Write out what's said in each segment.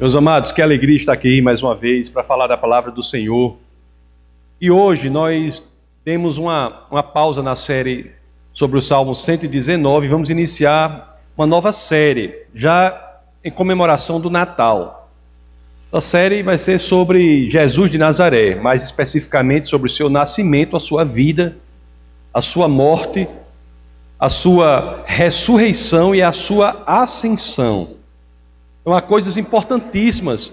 Meus amados, que alegria estar aqui mais uma vez para falar da palavra do Senhor. E hoje nós temos uma, uma pausa na série sobre o Salmo 119 e vamos iniciar uma nova série, já em comemoração do Natal. A série vai ser sobre Jesus de Nazaré, mais especificamente sobre o seu nascimento, a sua vida, a sua morte, a sua ressurreição e a sua ascensão. Então há coisas importantíssimas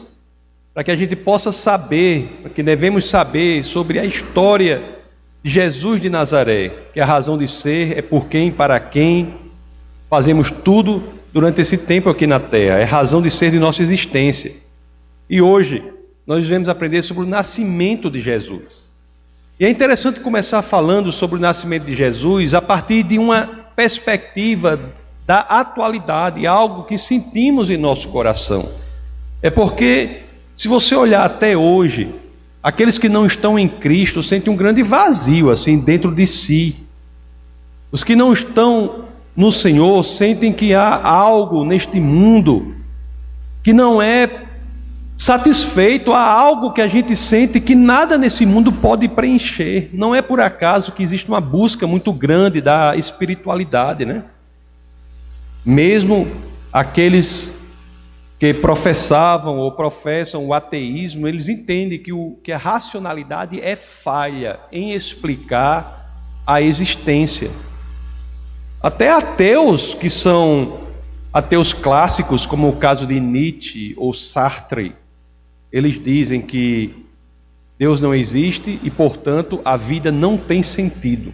para que a gente possa saber, para que devemos saber sobre a história de Jesus de Nazaré, que a razão de ser é por quem, para quem fazemos tudo durante esse tempo aqui na terra, é razão de ser de nossa existência. E hoje nós devemos aprender sobre o nascimento de Jesus. E é interessante começar falando sobre o nascimento de Jesus a partir de uma perspectiva da atualidade, algo que sentimos em nosso coração. É porque, se você olhar até hoje, aqueles que não estão em Cristo sentem um grande vazio assim dentro de si. Os que não estão no Senhor sentem que há algo neste mundo que não é satisfeito, há algo que a gente sente que nada nesse mundo pode preencher. Não é por acaso que existe uma busca muito grande da espiritualidade, né? Mesmo aqueles que professavam ou professam o ateísmo, eles entendem que, o, que a racionalidade é falha em explicar a existência. Até ateus que são ateus clássicos, como o caso de Nietzsche ou Sartre, eles dizem que Deus não existe e, portanto, a vida não tem sentido.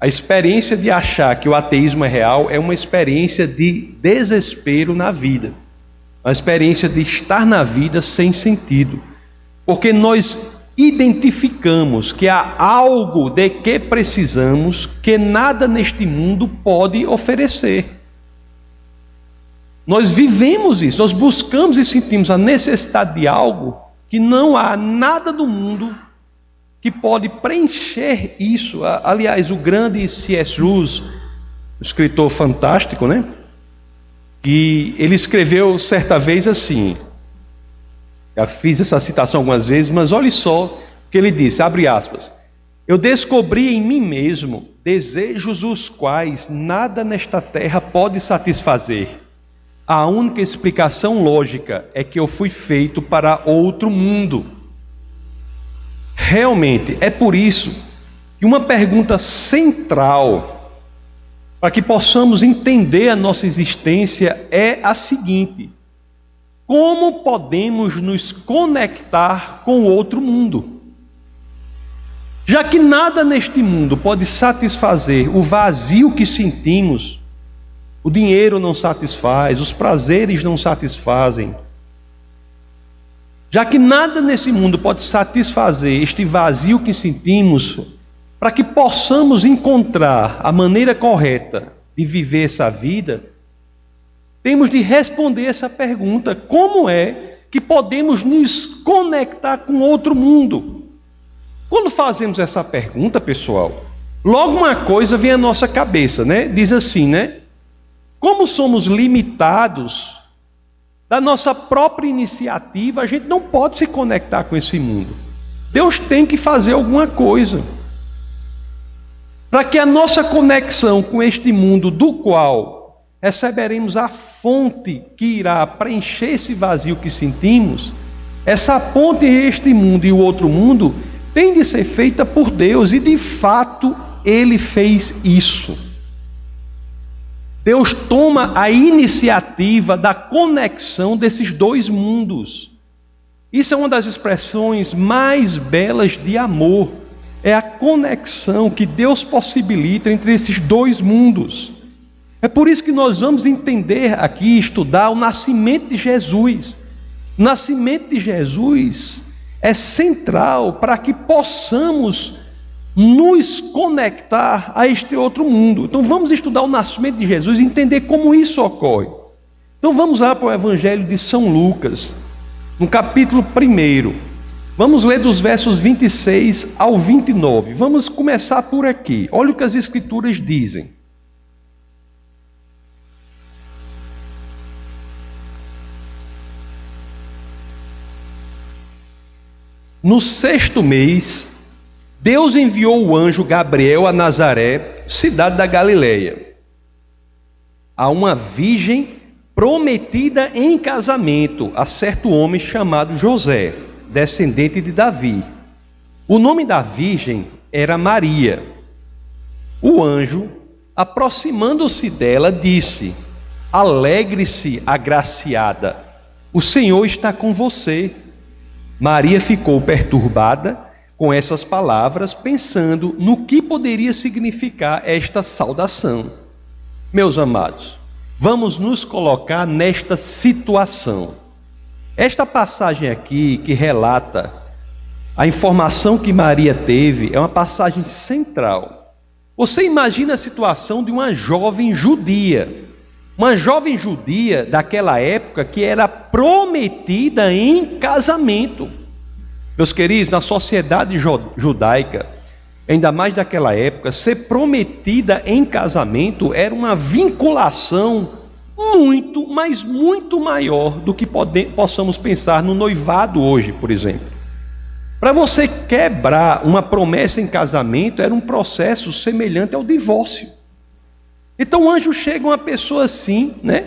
A experiência de achar que o ateísmo é real é uma experiência de desespero na vida, uma experiência de estar na vida sem sentido, porque nós identificamos que há algo de que precisamos que nada neste mundo pode oferecer. Nós vivemos isso, nós buscamos e sentimos a necessidade de algo que não há nada do mundo que pode preencher isso. Aliás, o grande C.S. Lewis, escritor fantástico, né? Que ele escreveu certa vez assim. Já fiz essa citação algumas vezes, mas olhe só o que ele disse, abre aspas. Eu descobri em mim mesmo desejos os quais nada nesta terra pode satisfazer. A única explicação lógica é que eu fui feito para outro mundo Realmente, é por isso que uma pergunta central para que possamos entender a nossa existência é a seguinte: como podemos nos conectar com o outro mundo? Já que nada neste mundo pode satisfazer o vazio que sentimos, o dinheiro não satisfaz, os prazeres não satisfazem, já que nada nesse mundo pode satisfazer este vazio que sentimos, para que possamos encontrar a maneira correta de viver essa vida, temos de responder essa pergunta: como é que podemos nos conectar com outro mundo? Quando fazemos essa pergunta, pessoal, logo uma coisa vem à nossa cabeça, né? Diz assim, né? Como somos limitados da nossa própria iniciativa, a gente não pode se conectar com esse mundo. Deus tem que fazer alguma coisa. Para que a nossa conexão com este mundo, do qual receberemos a fonte que irá preencher esse vazio que sentimos, essa ponte entre este mundo e o outro mundo tem de ser feita por Deus, e de fato ele fez isso. Deus toma a iniciativa da conexão desses dois mundos. Isso é uma das expressões mais belas de amor. É a conexão que Deus possibilita entre esses dois mundos. É por isso que nós vamos entender aqui, estudar o nascimento de Jesus. O nascimento de Jesus é central para que possamos nos conectar a este outro mundo. Então vamos estudar o nascimento de Jesus e entender como isso ocorre. Então vamos lá para o Evangelho de São Lucas, no capítulo 1. Vamos ler dos versos 26 ao 29. Vamos começar por aqui. Olha o que as Escrituras dizem. no sexto mês, Deus enviou o anjo Gabriel a Nazaré, cidade da Galileia, a uma virgem prometida em casamento a certo homem chamado José, descendente de Davi. O nome da virgem era Maria. O anjo, aproximando-se dela, disse: Alegre-se, agraciada, o Senhor está com você. Maria ficou perturbada com essas palavras, pensando no que poderia significar esta saudação. Meus amados, vamos nos colocar nesta situação. Esta passagem aqui que relata a informação que Maria teve é uma passagem central. Você imagina a situação de uma jovem judia, uma jovem judia daquela época que era prometida em casamento. Meus queridos, na sociedade judaica, ainda mais daquela época, ser prometida em casamento era uma vinculação muito, mas muito maior do que possamos pensar no noivado hoje, por exemplo. Para você quebrar uma promessa em casamento era um processo semelhante ao divórcio. Então o anjo chega uma pessoa assim, né,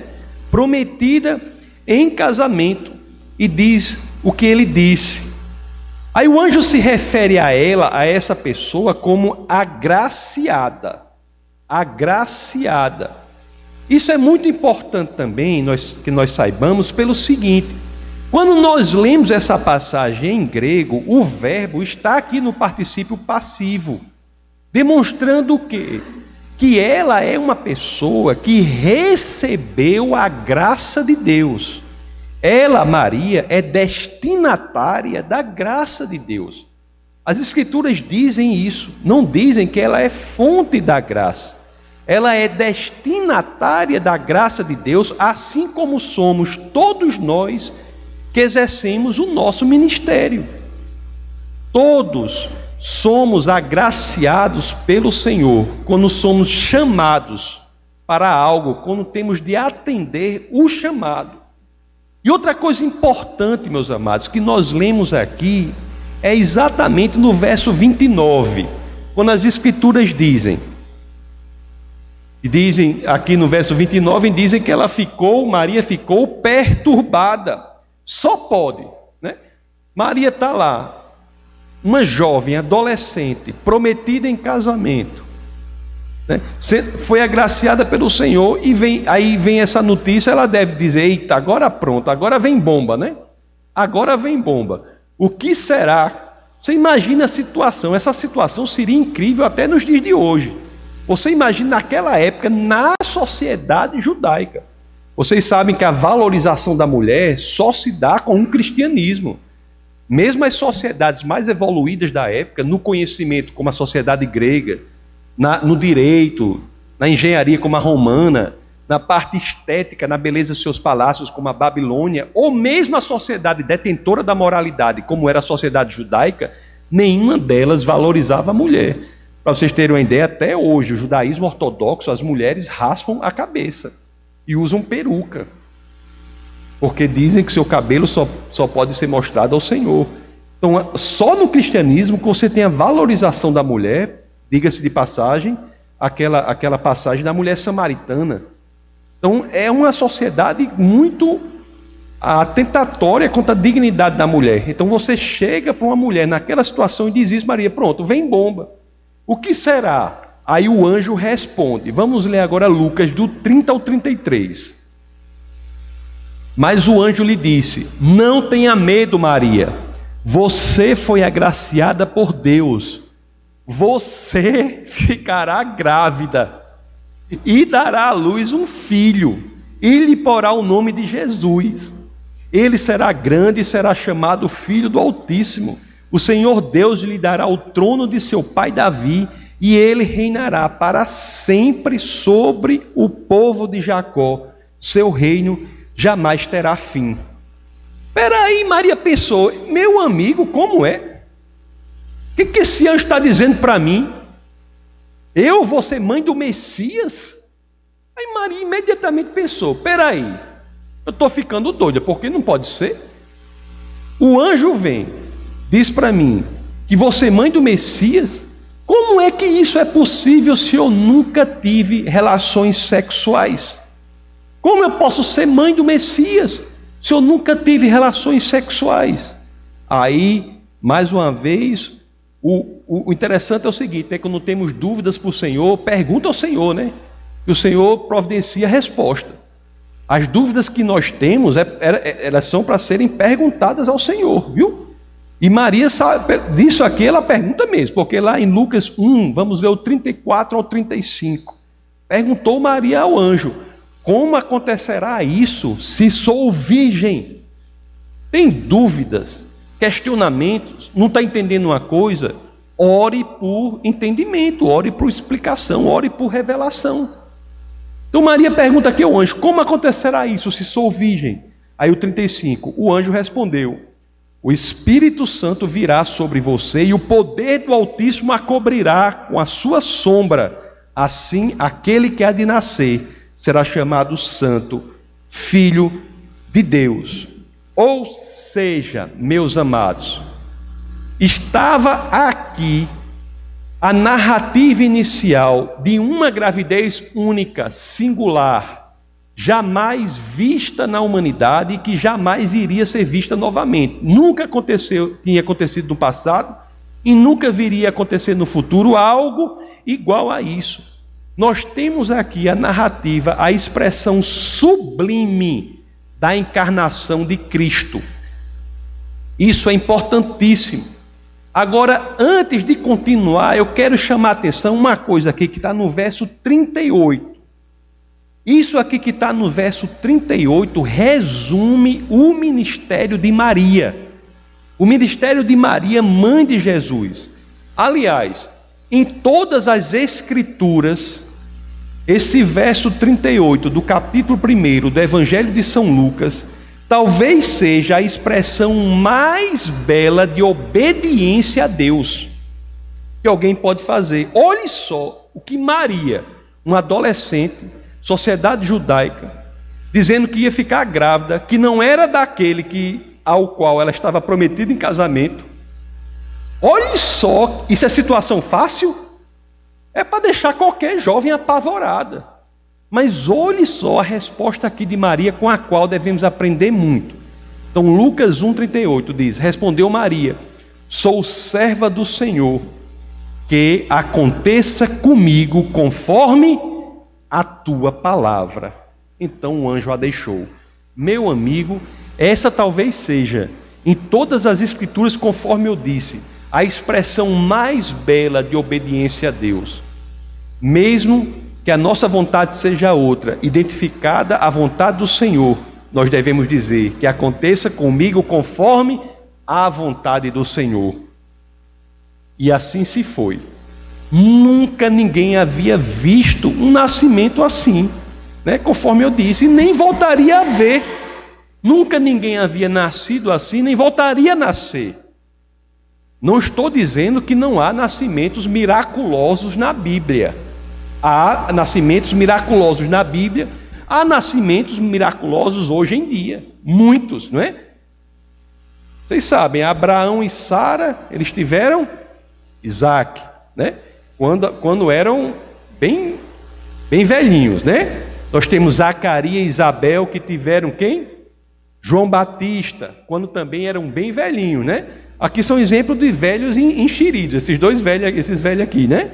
prometida em casamento e diz o que ele disse. Aí o anjo se refere a ela, a essa pessoa como agraciada. Agraciada. Isso é muito importante também nós, que nós saibamos pelo seguinte: quando nós lemos essa passagem em grego, o verbo está aqui no particípio passivo, demonstrando o quê? que ela é uma pessoa que recebeu a graça de Deus. Ela, Maria, é destinatária da graça de Deus. As Escrituras dizem isso, não dizem que ela é fonte da graça. Ela é destinatária da graça de Deus, assim como somos todos nós que exercemos o nosso ministério. Todos somos agraciados pelo Senhor quando somos chamados para algo, quando temos de atender o chamado. E outra coisa importante, meus amados, que nós lemos aqui é exatamente no verso 29, quando as escrituras dizem, dizem aqui no verso 29, dizem que ela ficou, Maria ficou perturbada. Só pode, né? Maria está lá, uma jovem adolescente prometida em casamento, né, foi agraciada pelo Senhor e vem, aí vem essa notícia, ela deve dizer: eita, agora pronto, agora vem bomba, né? Agora vem bomba. O que será? Você imagina a situação, essa situação seria incrível até nos dias de hoje. Você imagina naquela época, na sociedade judaica. Vocês sabem que a valorização da mulher só se dá com um cristianismo. Mesmo as sociedades mais evoluídas da época, no conhecimento, como a sociedade grega, na, no direito, na engenharia, como a romana, na parte estética, na beleza de seus palácios, como a Babilônia, ou mesmo a sociedade detentora da moralidade, como era a sociedade judaica, nenhuma delas valorizava a mulher. Para vocês terem uma ideia, até hoje, o judaísmo ortodoxo, as mulheres raspam a cabeça e usam peruca porque dizem que seu cabelo só, só pode ser mostrado ao Senhor. Então, só no cristianismo que você tem a valorização da mulher, diga-se de passagem, aquela, aquela passagem da mulher samaritana. Então, é uma sociedade muito atentatória contra a dignidade da mulher. Então, você chega para uma mulher naquela situação e diz isso, Maria, pronto, vem bomba. O que será? Aí o anjo responde. Vamos ler agora Lucas, do 30 ao 33. Mas o anjo lhe disse: Não tenha medo, Maria. Você foi agraciada por Deus. Você ficará grávida e dará à luz um filho, e lhe porá o nome de Jesus. Ele será grande e será chamado Filho do Altíssimo. O Senhor Deus lhe dará o trono de seu pai Davi, e ele reinará para sempre sobre o povo de Jacó. Seu reino jamais terá fim. Peraí, Maria pensou, meu amigo, como é? Que, que esse anjo está dizendo para mim? Eu vou ser mãe do Messias? Aí Maria imediatamente pensou: peraí, eu estou ficando doida, porque não pode ser. O anjo vem, diz para mim que você é mãe do Messias, como é que isso é possível se eu nunca tive relações sexuais? Como eu posso ser mãe do Messias se eu nunca tive relações sexuais? Aí, mais uma vez, o, o, o interessante é o seguinte: é quando temos dúvidas para o Senhor, pergunta ao Senhor, né? E o Senhor providencia a resposta. As dúvidas que nós temos, é, é, elas são para serem perguntadas ao Senhor, viu? E Maria, sabe, disso aqui ela pergunta mesmo, porque lá em Lucas 1, vamos ver o 34 ao 35, perguntou Maria ao anjo: Como acontecerá isso se sou virgem? Tem dúvidas, questionamentos, não está entendendo uma coisa? Ore por entendimento, ore por explicação, ore por revelação. Então Maria pergunta aqui ao anjo: Como acontecerá isso se sou virgem? Aí o 35, o anjo respondeu: O Espírito Santo virá sobre você e o poder do Altíssimo a cobrirá com a sua sombra. Assim, aquele que há de nascer será chamado Santo, Filho de Deus. Ou seja, meus amados, estava aqui a narrativa inicial de uma gravidez única, singular, jamais vista na humanidade e que jamais iria ser vista novamente. Nunca aconteceu, tinha acontecido no passado e nunca viria a acontecer no futuro algo igual a isso. Nós temos aqui a narrativa, a expressão sublime da encarnação de Cristo. Isso é importantíssimo. Agora, antes de continuar, eu quero chamar a atenção uma coisa aqui que está no verso 38. Isso aqui que está no verso 38 resume o ministério de Maria. O ministério de Maria, mãe de Jesus. Aliás, em todas as Escrituras, esse verso 38 do capítulo 1 do Evangelho de São Lucas talvez seja a expressão mais bela de obediência a Deus que alguém pode fazer. Olhe só o que Maria, uma adolescente, sociedade judaica, dizendo que ia ficar grávida, que não era daquele que ao qual ela estava prometida em casamento. Olhe só, isso é situação fácil? É para deixar qualquer jovem apavorada. Mas olhe só a resposta aqui de Maria com a qual devemos aprender muito. Então, Lucas 1,38 diz: Respondeu Maria: Sou serva do Senhor, que aconteça comigo conforme a tua palavra. Então o anjo a deixou. Meu amigo, essa talvez seja, em todas as Escrituras, conforme eu disse, a expressão mais bela de obediência a Deus. Mesmo que a nossa vontade seja outra, identificada à vontade do Senhor, nós devemos dizer que aconteça comigo conforme a vontade do Senhor. E assim se foi. Nunca ninguém havia visto um nascimento assim, né? conforme eu disse, e nem voltaria a ver. Nunca ninguém havia nascido assim, nem voltaria a nascer. Não estou dizendo que não há nascimentos miraculosos na Bíblia. Há nascimentos miraculosos na Bíblia, há nascimentos miraculosos hoje em dia, muitos, não é? Vocês sabem, Abraão e Sara, eles tiveram Isaac, né? Quando, quando eram bem, bem velhinhos, né? Nós temos Zacarias e Isabel que tiveram quem? João Batista, quando também eram bem velhinhos, né? Aqui são exemplos de velhos enxeridos, esses dois velhos, esses velhos aqui, né?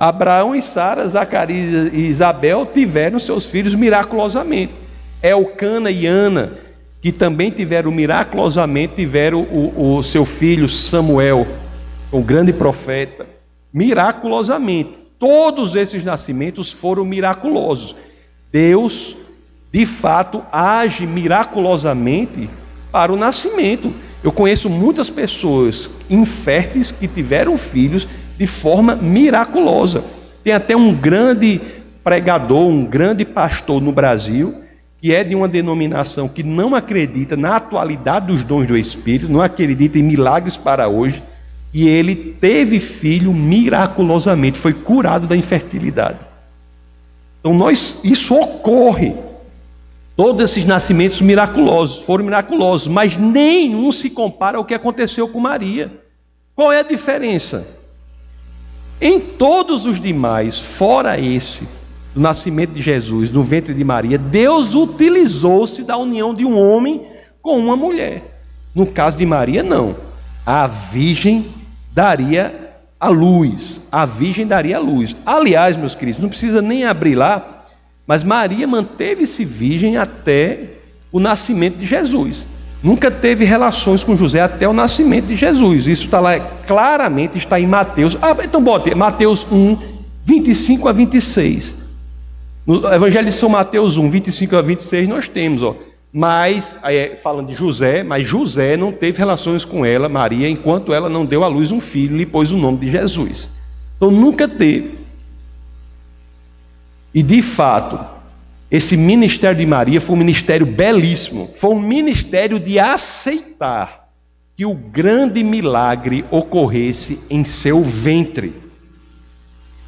Abraão e Sara, Zacarias e Isabel tiveram seus filhos miraculosamente. Elcana e Ana, que também tiveram miraculosamente, tiveram o, o seu filho Samuel, o grande profeta, miraculosamente. Todos esses nascimentos foram miraculosos. Deus, de fato, age miraculosamente para o nascimento. Eu conheço muitas pessoas inférteis que tiveram filhos de forma miraculosa. Tem até um grande pregador, um grande pastor no Brasil, que é de uma denominação que não acredita na atualidade dos dons do Espírito, não acredita em milagres para hoje, e ele teve filho miraculosamente, foi curado da infertilidade. Então nós, isso ocorre. Todos esses nascimentos miraculosos foram miraculosos, mas nenhum se compara ao que aconteceu com Maria. Qual é a diferença? Em todos os demais, fora esse, do nascimento de Jesus, no ventre de Maria, Deus utilizou-se da união de um homem com uma mulher. No caso de Maria, não. A virgem daria a luz. A virgem daria a luz. Aliás, meus queridos, não precisa nem abrir lá, mas Maria manteve-se virgem até o nascimento de Jesus. Nunca teve relações com José até o nascimento de Jesus. Isso está lá claramente, está em Mateus. Ah, então bote Mateus 1, 25 a 26. No Evangelho de São Mateus 1, 25 a 26, nós temos, ó. Mas, aí, falando de José, mas José não teve relações com ela, Maria, enquanto ela não deu à luz um filho lhe pôs o nome de Jesus. Então nunca teve. E de fato, esse ministério de Maria foi um ministério belíssimo. Foi um ministério de aceitar que o grande milagre ocorresse em seu ventre.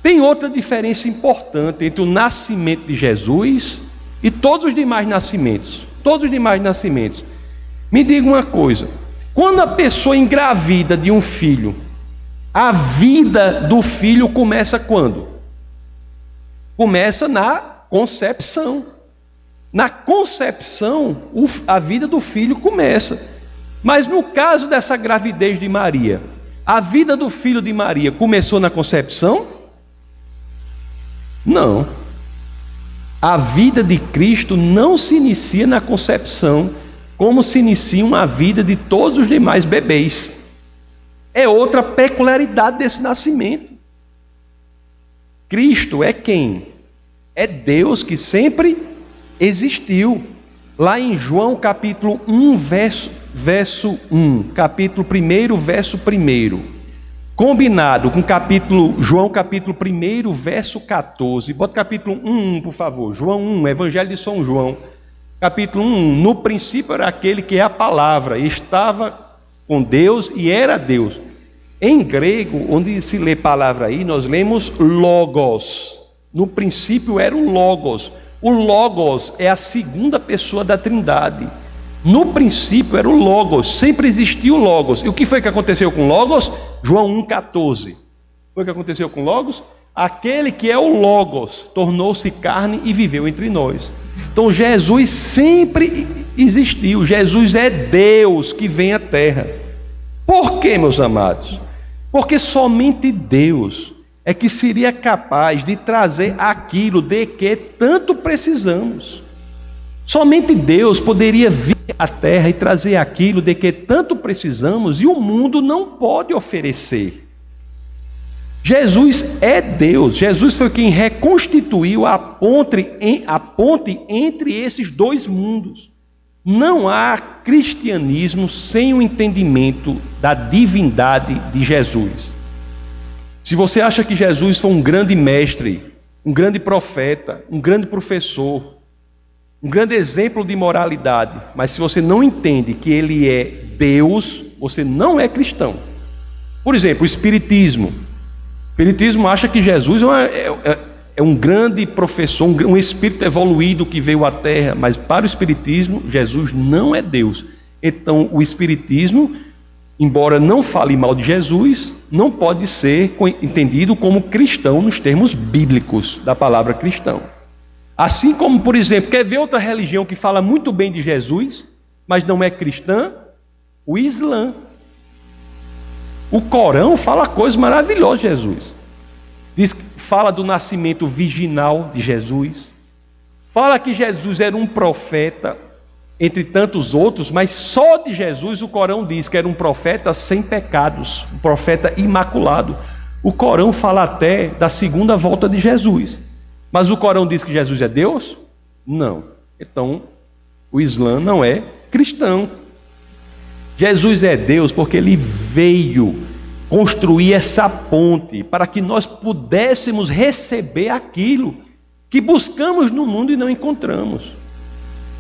Tem outra diferença importante entre o nascimento de Jesus e todos os demais nascimentos. Todos os demais nascimentos. Me diga uma coisa: quando a pessoa engravida de um filho, a vida do filho começa quando? Começa na concepção. Na concepção, a vida do filho começa. Mas no caso dessa gravidez de Maria, a vida do filho de Maria começou na concepção? Não. A vida de Cristo não se inicia na concepção, como se inicia uma vida de todos os demais bebês. É outra peculiaridade desse nascimento. Cristo é quem? É Deus que sempre existiu. Lá em João capítulo 1, verso, verso 1, capítulo 1, verso 1 combinado com capítulo João capítulo 1, verso 14. Bota capítulo 1, por favor. João 1, Evangelho de São João. Capítulo 1, no princípio era aquele que é a palavra, estava com Deus e era Deus. Em grego, onde se lê palavra aí, nós lemos logos. No princípio era o logos. O logos é a segunda pessoa da Trindade. No princípio era o Logos, sempre existiu o Logos. E o que foi que aconteceu com Logos? João 1,14. Foi o que aconteceu com Logos? Aquele que é o Logos tornou-se carne e viveu entre nós. Então Jesus sempre existiu. Jesus é Deus que vem à terra. Por quê, meus amados? Porque somente Deus é que seria capaz de trazer aquilo de que tanto precisamos. Somente Deus poderia vir à terra e trazer aquilo de que tanto precisamos e o mundo não pode oferecer. Jesus é Deus, Jesus foi quem reconstituiu a ponte, a ponte entre esses dois mundos. Não há cristianismo sem o entendimento da divindade de Jesus. Se você acha que Jesus foi um grande mestre, um grande profeta, um grande professor, um grande exemplo de moralidade, mas se você não entende que ele é Deus, você não é cristão. Por exemplo, o Espiritismo. O Espiritismo acha que Jesus é, é, é, é um grande professor, um, um espírito evoluído que veio à Terra, mas para o Espiritismo, Jesus não é Deus. Então, o Espiritismo, embora não fale mal de Jesus, não pode ser entendido como cristão nos termos bíblicos da palavra cristão. Assim como, por exemplo, quer ver outra religião que fala muito bem de Jesus, mas não é cristã? O Islã. O Corão fala coisas maravilhosas de Jesus. Diz, fala do nascimento virginal de Jesus. Fala que Jesus era um profeta, entre tantos outros, mas só de Jesus o Corão diz que era um profeta sem pecados, um profeta imaculado. O Corão fala até da segunda volta de Jesus. Mas o Corão diz que Jesus é Deus? Não. Então, o Islã não é cristão. Jesus é Deus porque ele veio construir essa ponte para que nós pudéssemos receber aquilo que buscamos no mundo e não encontramos.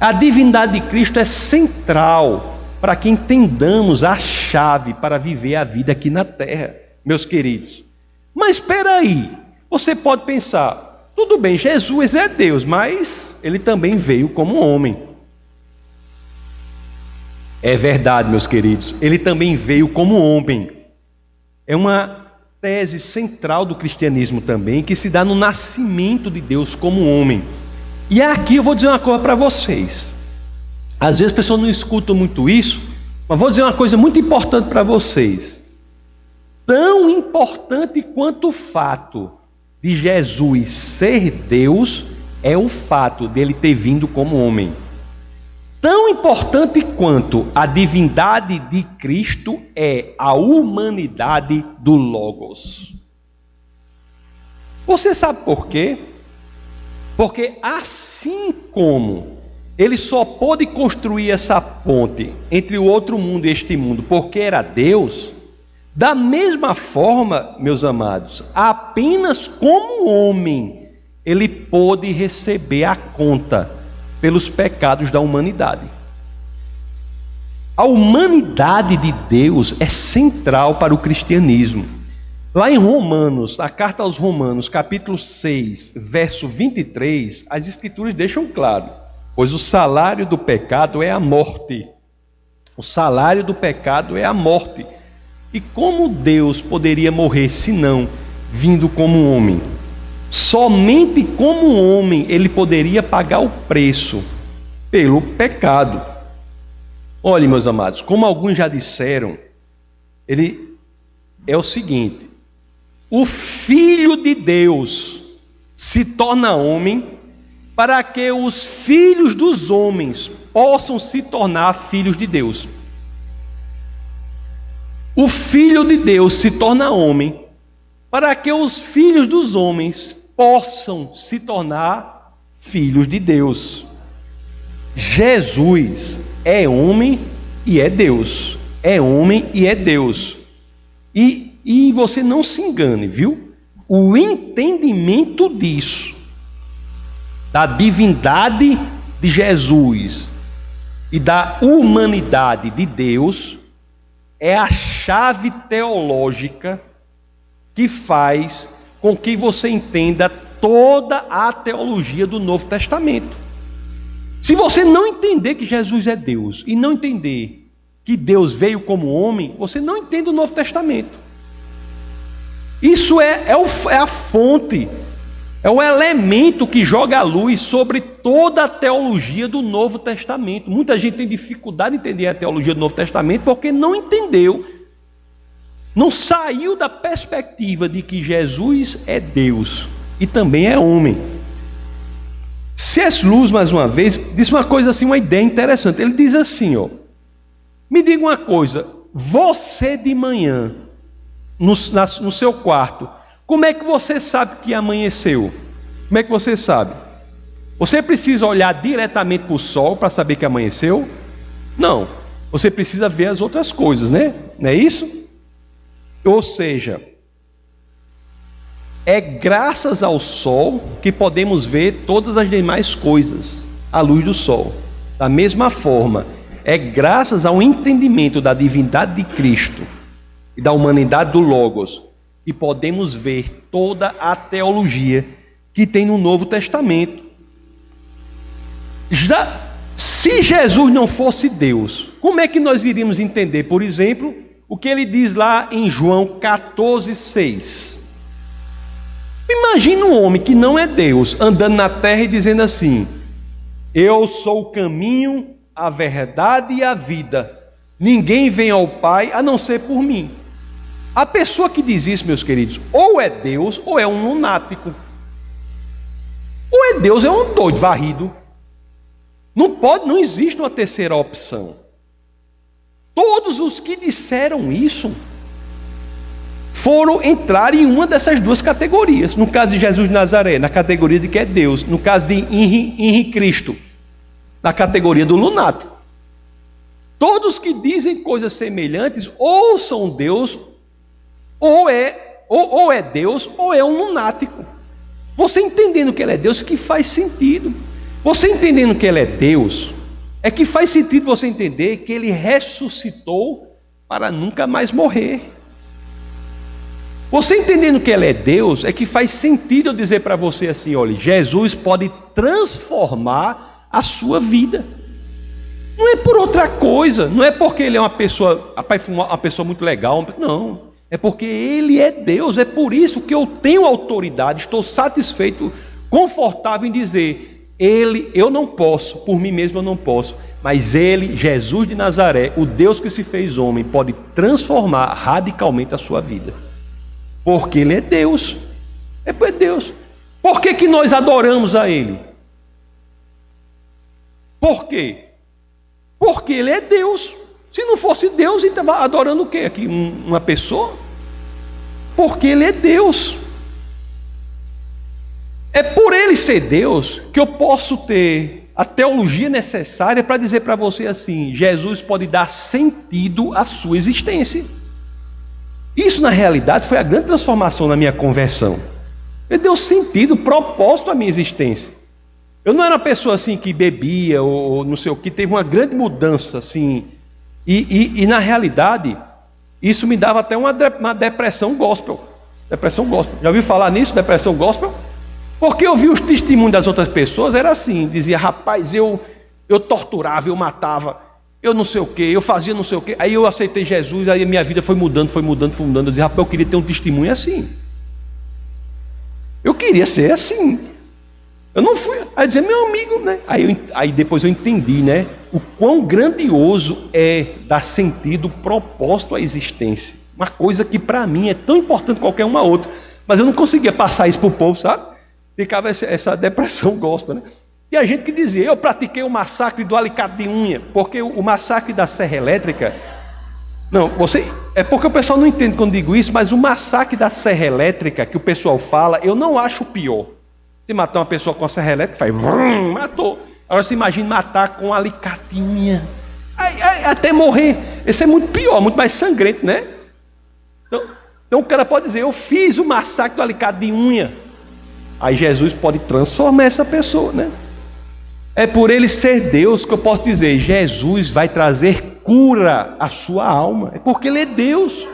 A divindade de Cristo é central para que entendamos a chave para viver a vida aqui na terra, meus queridos. Mas espera aí, você pode pensar, Tudo bem, Jesus é Deus, mas ele também veio como homem. É verdade, meus queridos, ele também veio como homem. É uma tese central do cristianismo também, que se dá no nascimento de Deus como homem. E aqui eu vou dizer uma coisa para vocês. Às vezes as pessoas não escutam muito isso, mas vou dizer uma coisa muito importante para vocês. Tão importante quanto o fato de Jesus ser Deus é o fato dele ter vindo como homem. Tão importante quanto a divindade de Cristo é a humanidade do Logos. Você sabe por quê? Porque assim como ele só pôde construir essa ponte entre o outro mundo e este mundo porque era Deus, da mesma forma, meus amados, apenas como homem ele pôde receber a conta pelos pecados da humanidade. A humanidade de Deus é central para o cristianismo. Lá em Romanos, a carta aos Romanos, capítulo 6, verso 23, as escrituras deixam claro: pois o salário do pecado é a morte. O salário do pecado é a morte. E como Deus poderia morrer se não vindo como homem? Somente como homem ele poderia pagar o preço pelo pecado. Olhe, meus amados, como alguns já disseram, ele é o seguinte: o Filho de Deus se torna homem para que os filhos dos homens possam se tornar filhos de Deus. O Filho de Deus se torna homem para que os filhos dos homens possam se tornar filhos de Deus. Jesus é homem e é Deus. É homem e é Deus. E, e você não se engane, viu? O entendimento disso, da divindade de Jesus e da humanidade de Deus, é a chave teológica que faz com que você entenda toda a teologia do Novo Testamento. Se você não entender que Jesus é Deus e não entender que Deus veio como homem, você não entende o Novo Testamento. Isso é, é, o, é a fonte é o elemento que joga a luz sobre toda a teologia do Novo Testamento. Muita gente tem dificuldade em entender a teologia do Novo Testamento porque não entendeu, não saiu da perspectiva de que Jesus é Deus e também é homem. C.S. Luz, mais uma vez, disse uma coisa assim, uma ideia interessante. Ele diz assim: ó, me diga uma coisa, você de manhã, no, na, no seu quarto, como é que você sabe que amanheceu? Como é que você sabe? Você precisa olhar diretamente para o sol para saber que amanheceu? Não. Você precisa ver as outras coisas, né? Não é isso? Ou seja, é graças ao sol que podemos ver todas as demais coisas à luz do sol. Da mesma forma, é graças ao entendimento da divindade de Cristo e da humanidade do Logos e podemos ver toda a teologia que tem no Novo Testamento. Já, se Jesus não fosse Deus, como é que nós iríamos entender, por exemplo, o que ele diz lá em João 14,6? Imagina um homem que não é Deus andando na terra e dizendo assim: Eu sou o caminho, a verdade e a vida. Ninguém vem ao Pai a não ser por mim. A pessoa que diz isso, meus queridos, ou é Deus ou é um lunático. Ou é Deus, é um doido varrido. Não pode, não existe uma terceira opção. Todos os que disseram isso foram entrar em uma dessas duas categorias. No caso de Jesus de Nazaré, na categoria de que é Deus. No caso de Henri Cristo, na categoria do lunático. Todos que dizem coisas semelhantes ou são Deus ou é, ou, ou é Deus ou é um lunático. Você entendendo que ele é Deus, que faz sentido. Você entendendo que ele é Deus, é que faz sentido você entender que ele ressuscitou para nunca mais morrer. Você entendendo que Ele é Deus, é que faz sentido eu dizer para você assim: olha, Jesus pode transformar a sua vida. Não é por outra coisa, não é porque ele é uma pessoa, uma pessoa muito legal, não. É porque ele é Deus, é por isso que eu tenho autoridade, estou satisfeito, confortável em dizer: ele, eu não posso, por mim mesmo eu não posso, mas ele, Jesus de Nazaré, o Deus que se fez homem, pode transformar radicalmente a sua vida. Porque ele é Deus. É por Deus. Por que, que nós adoramos a ele? Por quê? Porque ele é Deus. Se não fosse Deus, ele estava adorando o quê aqui? Um, uma pessoa? Porque ele é Deus. É por ele ser Deus que eu posso ter a teologia necessária para dizer para você assim: Jesus pode dar sentido à sua existência. Isso, na realidade, foi a grande transformação na minha conversão. Ele deu sentido, propósito à minha existência. Eu não era uma pessoa assim que bebia ou, ou não sei o que, teve uma grande mudança assim. E, e, e, na realidade, isso me dava até uma, uma depressão gospel. Depressão gospel. Já ouviu falar nisso, depressão gospel? Porque eu vi os testemunhos das outras pessoas, era assim, dizia, rapaz, eu, eu torturava, eu matava, eu não sei o que, eu fazia não sei o que. Aí eu aceitei Jesus, aí a minha vida foi mudando, foi mudando, foi mudando. Eu dizia, rapaz, eu queria ter um testemunho assim. Eu queria ser assim. Eu não fui. Aí dizer, meu amigo, né? Aí, eu, aí depois eu entendi, né? O quão grandioso é dar sentido, propósito à existência. Uma coisa que para mim é tão importante qualquer uma outra. Mas eu não conseguia passar isso para o povo, sabe? Ficava essa, essa depressão gospel, né? E a gente que dizia, eu pratiquei o massacre do alicate de unha, porque o, massacre da serra elétrica. Não, você. É porque o pessoal não entende quando digo isso, mas o massacre da serra elétrica que o pessoal fala, eu não acho pior. Se matar uma pessoa com a serra elétrica, faz vrum, matou. Agora você imagina matar com alicatinha. Ai, ai, até morrer. Esse é muito pior, muito mais sangrento, né? Então, então o cara pode dizer, eu fiz o massacre do alicate de unha. Aí Jesus pode transformar essa pessoa, né? É por ele ser Deus que eu posso dizer, Jesus vai trazer cura à sua alma. É porque ele é Deus.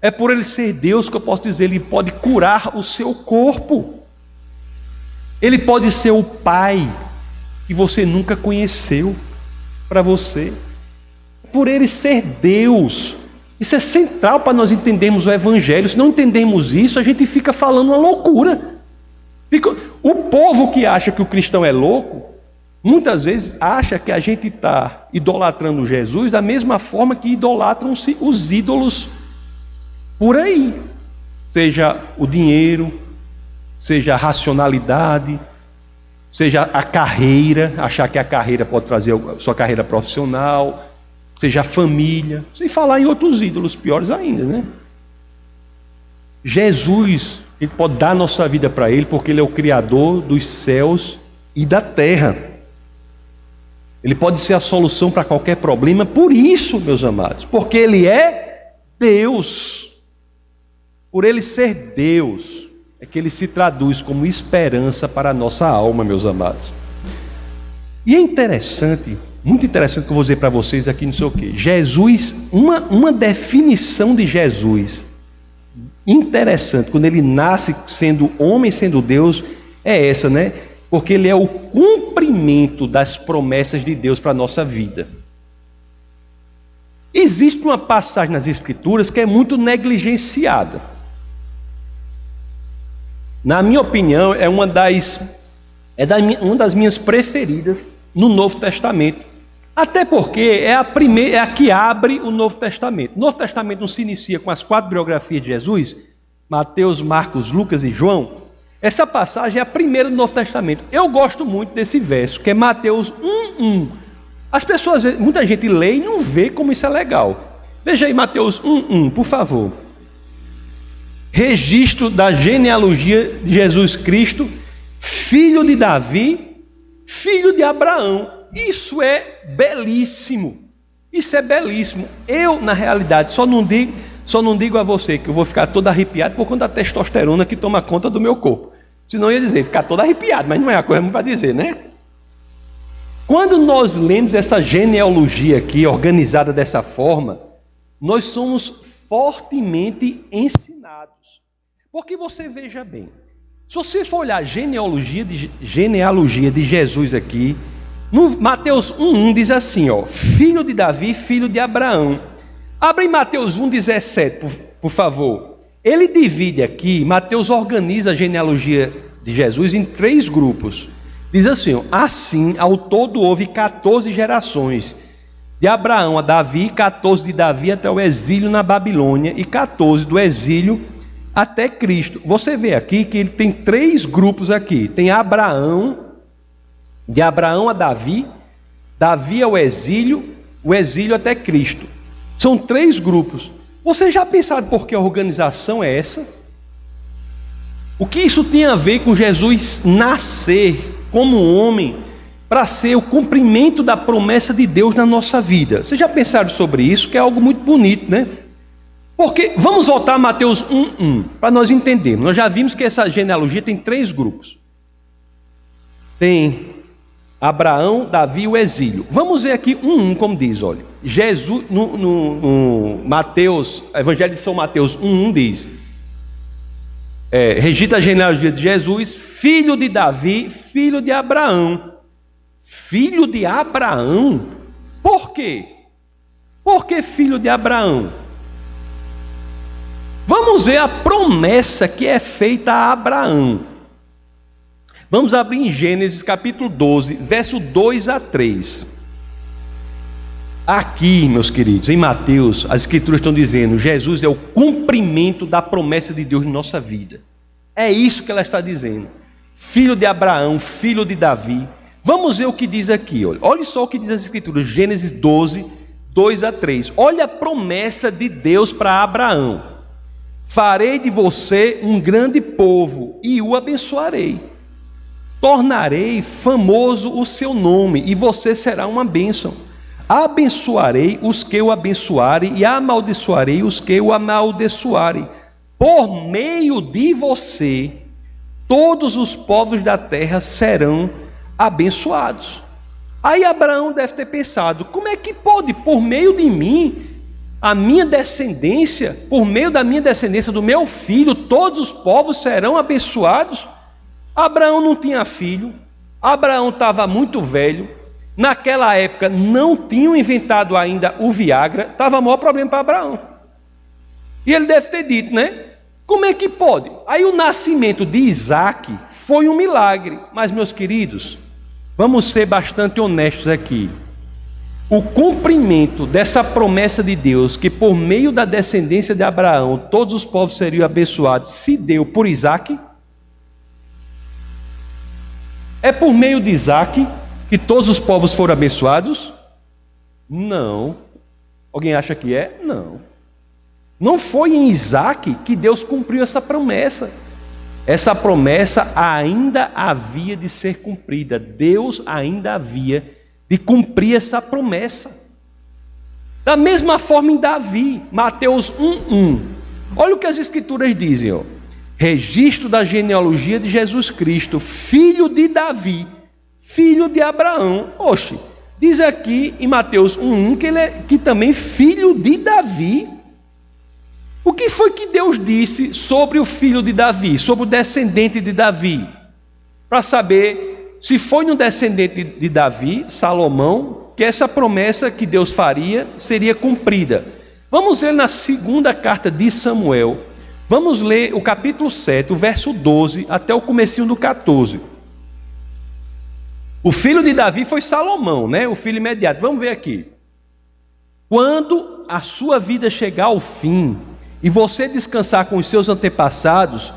É por ele ser Deus que eu posso dizer, ele pode curar o seu corpo. Ele pode ser o pai que você nunca conheceu para você. Por ele ser Deus. Isso é central para nós entendermos o Evangelho. Se não entendemos isso, a gente fica falando uma loucura. Fica... O povo que acha que o cristão é louco, muitas vezes acha que a gente está idolatrando Jesus da mesma forma que idolatram-se os ídolos por aí. Seja o dinheiro, seja a racionalidade, seja a carreira, achar que a carreira pode trazer sua carreira profissional, seja a família, sem falar em outros ídolos piores ainda, né? Jesus, gente pode dar nossa vida para Ele, porque Ele é o Criador dos céus e da terra. Ele pode ser a solução para qualquer problema, por isso, meus amados, porque Ele é Deus. Por Ele ser Deus, é que ele se traduz como esperança para a nossa alma, meus amados. E é interessante, muito interessante que eu vou dizer para vocês aqui, não sei o quê. Jesus, uma, uma definição de Jesus interessante, quando ele nasce sendo homem, sendo Deus, é essa, né? Porque ele é o cumprimento das promessas de Deus para a nossa vida. Existe uma passagem nas Escrituras que é muito negligenciada na minha opinião, é uma das, é da, uma das minhas preferidas no Novo Testamento. Até porque é a primeira, é a que abre o Novo Testamento. O Novo Testamento não se inicia com as quatro biografias de Jesus, Mateus, Marcos, Lucas e João. Essa passagem é a primeira do Novo Testamento. Eu gosto muito desse verso, que é Mateus 1:1. As pessoas, muita gente lê e não vê como isso é legal. Veja aí Mateus 1:1, por favor registro da genealogia de Jesus Cristo, filho de Davi, filho de Abraão. Isso é belíssimo. Isso é belíssimo. Eu, na realidade, só não digo, só não digo a você que eu vou ficar todo arrepiado por conta da testosterona que toma conta do meu corpo. Senão eu ia dizer, ficar todo arrepiado, mas não é a coisa para dizer, né? Quando nós lemos essa genealogia aqui, organizada dessa forma, nós somos fortemente ensinados Porque você veja bem, se você for olhar a genealogia de, genealogia de Jesus aqui, no Mateus 1,1 diz assim, ó, filho de Davi, filho de Abraão. Abre em Mateus 1,17, por, por favor. Ele divide aqui, Mateus organiza a genealogia de Jesus em três grupos. Diz assim: ó, assim, ao todo houve 14 gerações. De Abraão a Davi, 14 de Davi até o exílio na Babilônia, e 14 do exílio até Cristo. Você vê aqui que ele tem três grupos aqui: tem Abraão, de Abraão a Davi, Davi ao exílio, o exílio até Cristo. São três grupos. Você já pensaram por que a organização é essa? O que isso tem a ver com Jesus nascer como homem para ser o cumprimento da promessa de Deus na nossa vida? Vocês já pensaram sobre isso? Que é algo muito bonito, né? Porque vamos voltar a Mateus 1:1 para nós entendermos. Nós já vimos que essa genealogia tem três grupos. Tem Abraão, Davi e o exílio. Vamos ver aqui um, um como diz, olha. Jesus, no, no, no Mateus, Evangelho de São Mateus 1,1 diz: é, a genealogia de Jesus, filho de Davi, filho de Abraão. Filho de Abraão? Por quê? Por que filho de Abraão? Vamos ver a promessa que é feita a Abraão. Vamos abrir em Gênesis capítulo 12, verso 2 a 3. Aqui, meus queridos, em Mateus, as escrituras estão dizendo: Jesus é o cumprimento da promessa de Deus em nossa vida. É isso que ela está dizendo. Filho de Abraão, filho de Davi. Vamos ver o que diz aqui. Olha, olha só o que diz as escrituras, Gênesis 12, 2 a 3. Olha a promessa de Deus para Abraão: Farei de você um grande povo e o abençoarei. Tornarei famoso o seu nome e você será uma bênção. Abençoarei os que o abençoarem e amaldiçoarei os que o amaldiçoarem. Por meio de você, todos os povos da terra serão abençoados. Aí Abraão deve ter pensado: como é que pode, por meio de mim, a minha descendência, por meio da minha descendência, do meu filho, todos os povos serão abençoados? Abraão não tinha filho, Abraão estava muito velho, Naquela época não tinham inventado ainda o Viagra, estava maior problema para Abraão. E ele deve ter dito, né? Como é que pode? Aí o nascimento de Isaac foi um milagre. Mas, meus queridos, vamos ser bastante honestos aqui. O cumprimento dessa promessa de Deus, que por meio da descendência de Abraão todos os povos seriam abençoados, se deu por Isaac? É por meio de Isaac que todos os povos foram abençoados? Não. Alguém acha que é? Não. Não foi em Isaac que Deus cumpriu essa promessa. Essa promessa ainda havia de ser cumprida. Deus ainda havia de cumprir essa promessa. Da mesma forma em Davi, Mateus 1:1. Olha o que as escrituras dizem, ó. Registro da genealogia de Jesus Cristo, filho de Davi filho de Abraão. Oxe, diz aqui em Mateus 1,1 que ele é que também filho de Davi. O que foi que Deus disse sobre o filho de Davi, sobre o descendente de Davi? Para saber se foi no descendente de Davi, Salomão, que essa promessa que Deus faria seria cumprida. Vamos ver na segunda carta de Samuel. Vamos ler o capítulo 7, o verso 12 até o comecinho do 14. O filho de Davi foi Salomão, né? O filho imediato. Vamos ver aqui. Quando a sua vida chegar ao fim e você descansar com os seus antepassados,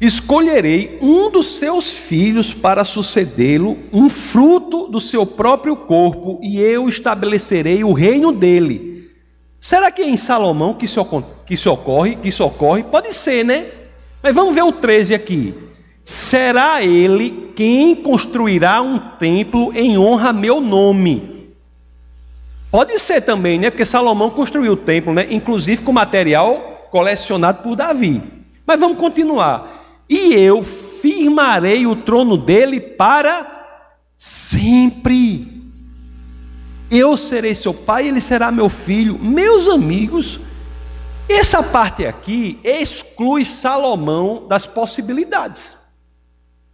escolherei um dos seus filhos para sucedê-lo, um fruto do seu próprio corpo, e eu estabelecerei o reino dele. Será que é em Salomão que isso, que isso ocorre? Que isso ocorre? Pode ser, né? Mas vamos ver o 13 aqui será ele quem construirá um templo em honra a meu nome. Pode ser também, né? Porque Salomão construiu o templo, né? Inclusive com material colecionado por Davi. Mas vamos continuar. E eu firmarei o trono dele para sempre. Eu serei seu pai, ele será meu filho. Meus amigos, Essa parte aqui exclui Salomão das possibilidades.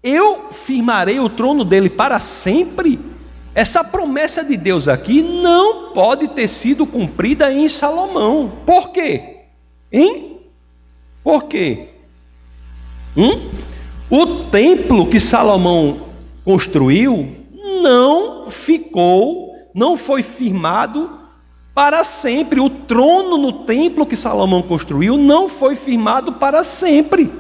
Eu firmarei o trono dele para sempre. Essa promessa de Deus aqui não pode ter sido cumprida em Salomão. Por quê? Hein? Por quê? Hum? O templo que Salomão construiu não ficou, não foi firmado para sempre. O trono no templo que Salomão construiu não foi firmado para sempre.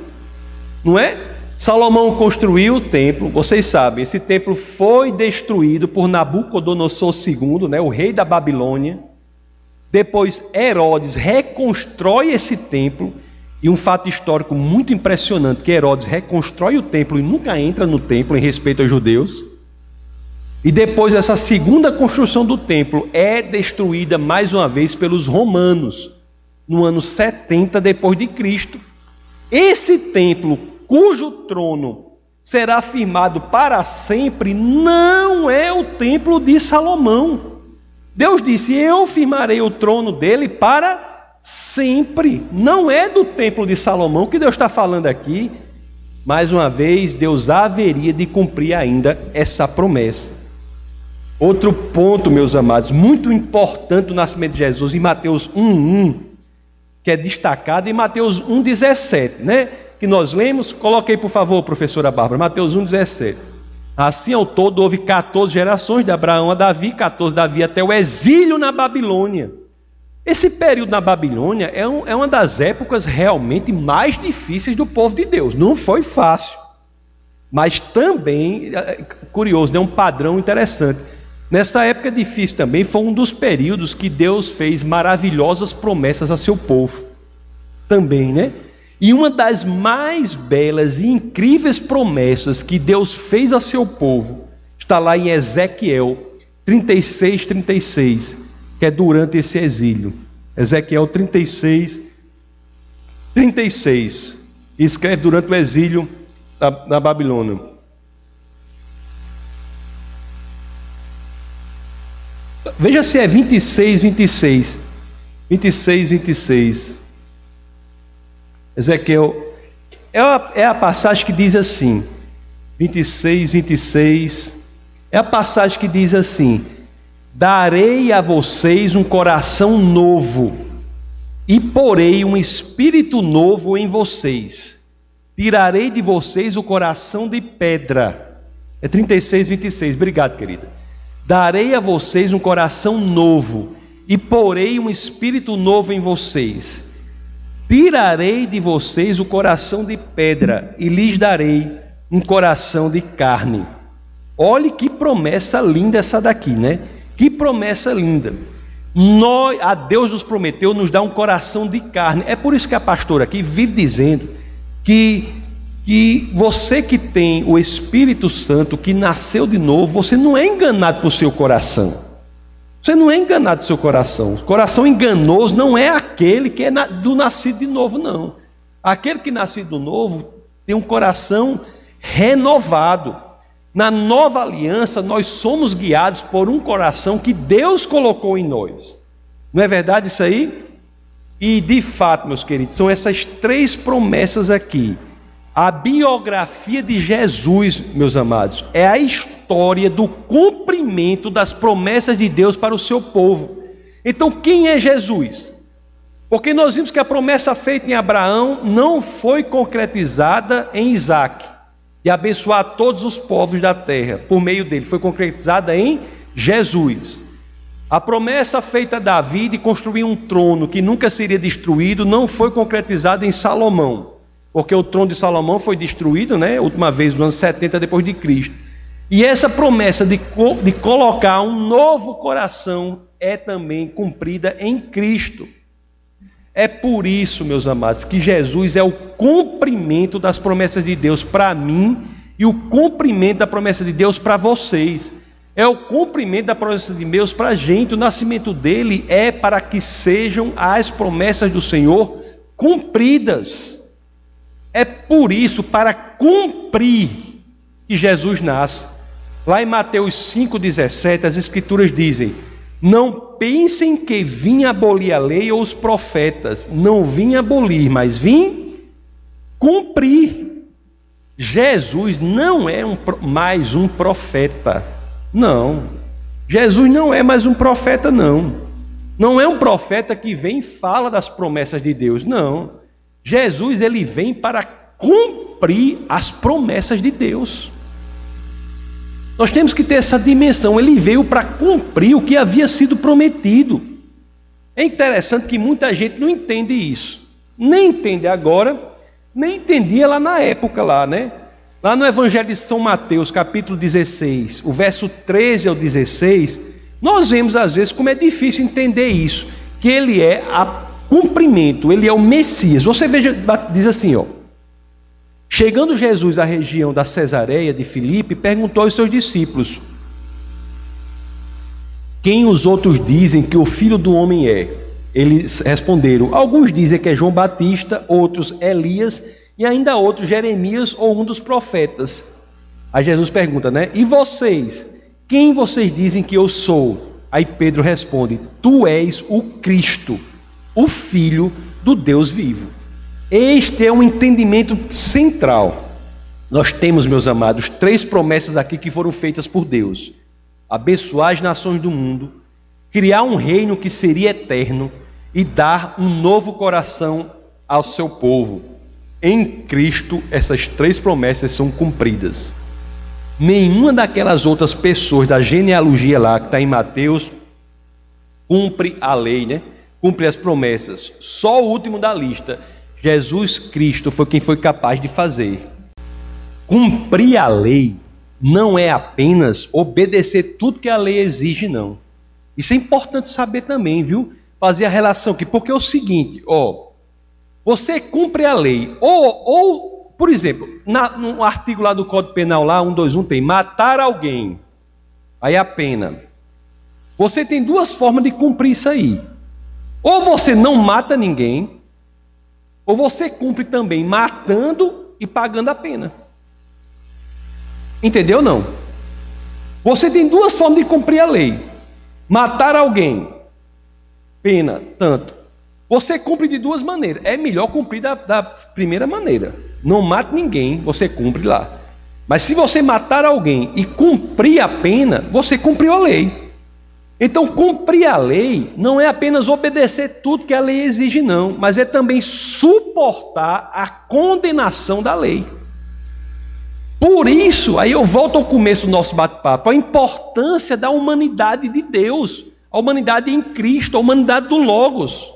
Não é? Salomão construiu o templo, vocês sabem, esse templo foi destruído por Nabucodonosor II, né, o rei da Babilônia. Depois Herodes reconstrói esse templo, e um fato histórico muito impressionante, que Herodes reconstrói o templo e nunca entra no templo em respeito aos judeus. E depois essa segunda construção do templo é destruída mais uma vez pelos romanos no ano 70 depois de Cristo. Esse templo, cujo trono será firmado para sempre, não é o templo de Salomão. Deus disse: "Eu firmarei o trono dele para sempre". Não é do templo de Salomão que Deus está falando aqui. Mais uma vez, Deus haveria de cumprir ainda essa promessa. Outro ponto, meus amados, muito importante do nascimento de Jesus em Mateus 1:1, que é destacado em Mateus 1:17, né? Que nós lemos, coloquei por favor, professora Bárbara, Mateus 1:17. Assim ao todo houve 14 gerações de Abraão a Davi, 14 Davi até o exílio na Babilônia. Esse período na Babilônia é, um, é uma das épocas realmente mais difíceis do povo de Deus. Não foi fácil. Mas também, é, curioso, é um padrão interessante. Nessa época difícil também foi um dos períodos que Deus fez maravilhosas promessas a seu povo. Também, né? E uma das mais belas e incríveis promessas que Deus fez a seu povo está lá em Ezequiel 36, 36, que é durante esse exílio. Ezequiel 36, 36. Escreve durante o exílio da, da Babilônia. Veja se é 26, 26. 26, 26. Ezequiel. É a, é a passagem que diz assim. 26, 26. É a passagem que diz assim: Darei a vocês um coração novo, e porei um espírito novo em vocês. Tirarei de vocês o coração de pedra. É 36, 26. Obrigado, querida. Darei a vocês um coração novo e porei um espírito novo em vocês. Tirarei de vocês o coração de pedra e lhes darei um coração de carne. Olhe que promessa linda essa daqui, né? Que promessa linda. Nós, a Deus nos prometeu nos dar um coração de carne. É por isso que a pastora aqui vive dizendo que que você que tem o Espírito Santo, que nasceu de novo, você não é enganado por seu coração. Você não é enganado do seu coração. O coração enganoso não é aquele que é do nascido de novo, não. Aquele que nascido de novo tem um coração renovado. Na nova aliança, nós somos guiados por um coração que Deus colocou em nós. Não é verdade isso aí? E de fato, meus queridos, são essas três promessas aqui a biografia de Jesus, meus amados, é a história do cumprimento das promessas de Deus para o seu povo. Então, quem é Jesus? Porque nós vimos que a promessa feita em Abraão não foi concretizada em Isaac, e abençoar todos os povos da terra por meio dele, foi concretizada em Jesus. A promessa feita a Davi de construir um trono que nunca seria destruído não foi concretizada em Salomão porque o trono de Salomão foi destruído, né, última vez no ano 70 depois de Cristo. E essa promessa de, de colocar um novo coração é também cumprida em Cristo. É por isso, meus amados, que Jesus é o cumprimento das promessas de Deus para mim e o cumprimento da promessa de Deus para vocês. É o cumprimento da promessa de Deus para a gente. O nascimento dele é para que sejam as promessas do Senhor cumpridas. É por isso, para cumprir, que Jesus nasce. Lá em Mateus 5,17, as Escrituras dizem: Não pensem que vim abolir a lei ou os profetas. Não vim abolir, mas vim cumprir. Jesus não é um, mais um profeta. Não. Jesus não é mais um profeta, não. Não é um profeta que vem e fala das promessas de Deus. Não. Jesus, ele vem para cumprir as promessas de Deus. Nós temos que ter essa dimensão. Ele veio para cumprir o que havia sido prometido. É interessante que muita gente não entende isso. Nem entende agora, nem entendia lá na época lá, né? Lá no Evangelho de São Mateus, capítulo 16, o verso 13 ao 16, nós vemos às vezes como é difícil entender isso, que ele é a cumprimento, ele é o Messias. Você veja, diz assim, ó: Chegando Jesus à região da Cesareia de Filipe, perguntou aos seus discípulos: Quem os outros dizem que o filho do homem é? Eles responderam: Alguns dizem que é João Batista, outros Elias e ainda outros Jeremias ou um dos profetas. Aí Jesus pergunta, né? E vocês? Quem vocês dizem que eu sou? Aí Pedro responde: Tu és o Cristo, o Filho do Deus vivo. Este é um entendimento central. Nós temos, meus amados, três promessas aqui que foram feitas por Deus: abençoar as nações do mundo, criar um reino que seria eterno e dar um novo coração ao seu povo. Em Cristo, essas três promessas são cumpridas. Nenhuma daquelas outras pessoas da genealogia lá, que está em Mateus, cumpre a lei, né? Cumpre as promessas. Só o último da lista Jesus Cristo foi quem foi capaz de fazer. Cumprir a lei não é apenas obedecer tudo que a lei exige, não. Isso é importante saber também, viu? Fazer a relação aqui, porque é o seguinte, ó, você cumpre a lei, ou, ou por exemplo, na, no artigo lá do Código Penal, lá, 121, tem matar alguém, aí a pena. Você tem duas formas de cumprir isso aí. Ou você não mata ninguém, ou você cumpre também matando e pagando a pena. Entendeu não? Você tem duas formas de cumprir a lei: matar alguém, pena, tanto. Você cumpre de duas maneiras. É melhor cumprir da, da primeira maneira. Não mate ninguém, você cumpre lá. Mas se você matar alguém e cumprir a pena, você cumpriu a lei. Então, cumprir a lei não é apenas obedecer tudo que a lei exige, não, mas é também suportar a condenação da lei. Por isso, aí eu volto ao começo do nosso bate-papo, a importância da humanidade de Deus, a humanidade em Cristo, a humanidade do Logos.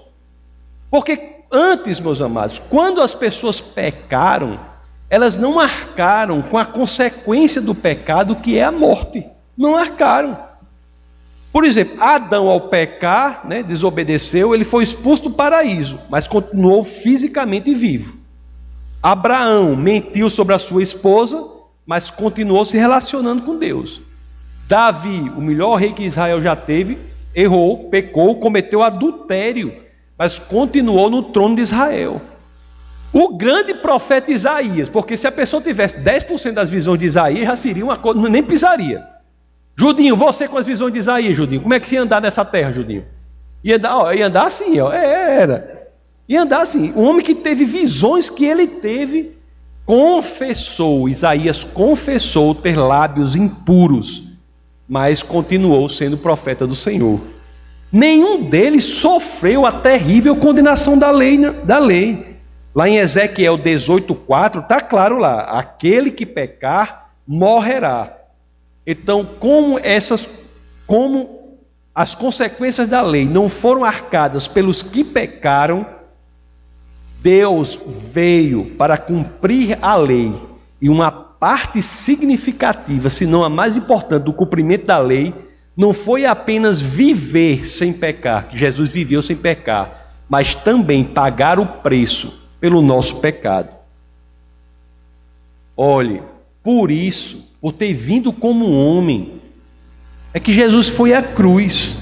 Porque antes, meus amados, quando as pessoas pecaram, elas não arcaram com a consequência do pecado, que é a morte. Não arcaram. Por exemplo, Adão, ao pecar, né, desobedeceu, ele foi expulso do paraíso, mas continuou fisicamente vivo. Abraão mentiu sobre a sua esposa, mas continuou se relacionando com Deus. Davi, o melhor rei que Israel já teve, errou, pecou, cometeu adultério, mas continuou no trono de Israel. O grande profeta Isaías, porque se a pessoa tivesse 10% das visões de Isaías, já seria uma coisa, nem pisaria. Judinho, você com as visões de Isaías, Judinho, como é que você ia andar nessa terra, Judinho? Ia andar, ó, ia andar assim, ó, é, era. Ia andar assim. O homem que teve visões que ele teve, confessou, Isaías confessou ter lábios impuros, mas continuou sendo profeta do Senhor. Nenhum deles sofreu a terrível condenação da lei, né, da lei. Lá em Ezequiel 18:4 está claro lá: aquele que pecar morrerá. Então, como essas como as consequências da lei não foram arcadas pelos que pecaram, Deus veio para cumprir a lei. E uma parte significativa, se não a mais importante do cumprimento da lei, não foi apenas viver sem pecar, que Jesus viveu sem pecar, mas também pagar o preço pelo nosso pecado. Olhe, por isso, por ter vindo como homem, é que Jesus foi à cruz.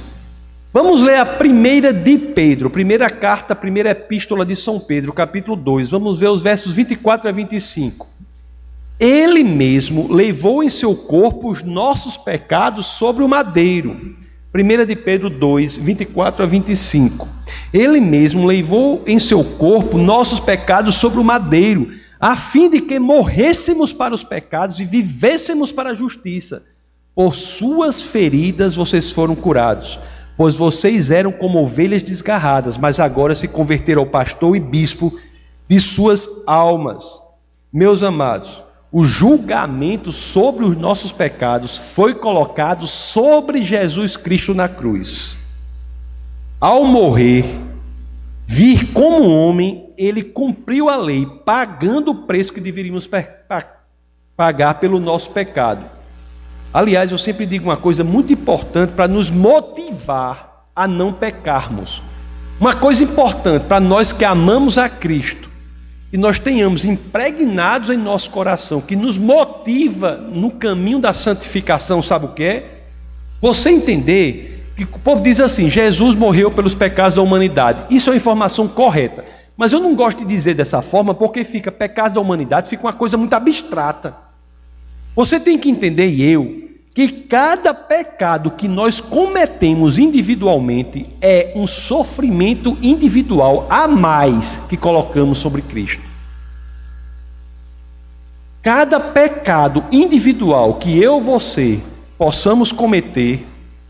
Vamos ler a primeira de Pedro, primeira carta, primeira epístola de São Pedro, capítulo 2. Vamos ver os versos 24 a 25. Ele mesmo levou em seu corpo os nossos pecados sobre o madeiro, 1 de Pedro 2, 24 a 25. Ele mesmo levou em seu corpo nossos pecados sobre o madeiro, a fim de que morrêssemos para os pecados e vivêssemos para a justiça. Por suas feridas vocês foram curados, pois vocês eram como ovelhas desgarradas, mas agora se converteram ao pastor e bispo de suas almas. Meus amados, o julgamento sobre os nossos pecados foi colocado sobre Jesus Cristo na cruz. Ao morrer, vir como homem, ele cumpriu a lei, pagando o preço que deveríamos pagar pelo nosso pecado. Aliás, eu sempre digo uma coisa muito importante para nos motivar a não pecarmos. Uma coisa importante para nós que amamos a Cristo que nós tenhamos impregnados em nosso coração, que nos motiva no caminho da santificação, sabe o que é? Você entender que o povo diz assim: Jesus morreu pelos pecados da humanidade. Isso é uma informação correta. Mas eu não gosto de dizer dessa forma porque fica pecados da humanidade, fica uma coisa muito abstrata. Você tem que entender, e eu, que cada pecado que nós cometemos individualmente é um sofrimento individual a mais que colocamos sobre Cristo. Cada pecado individual que eu, você, possamos cometer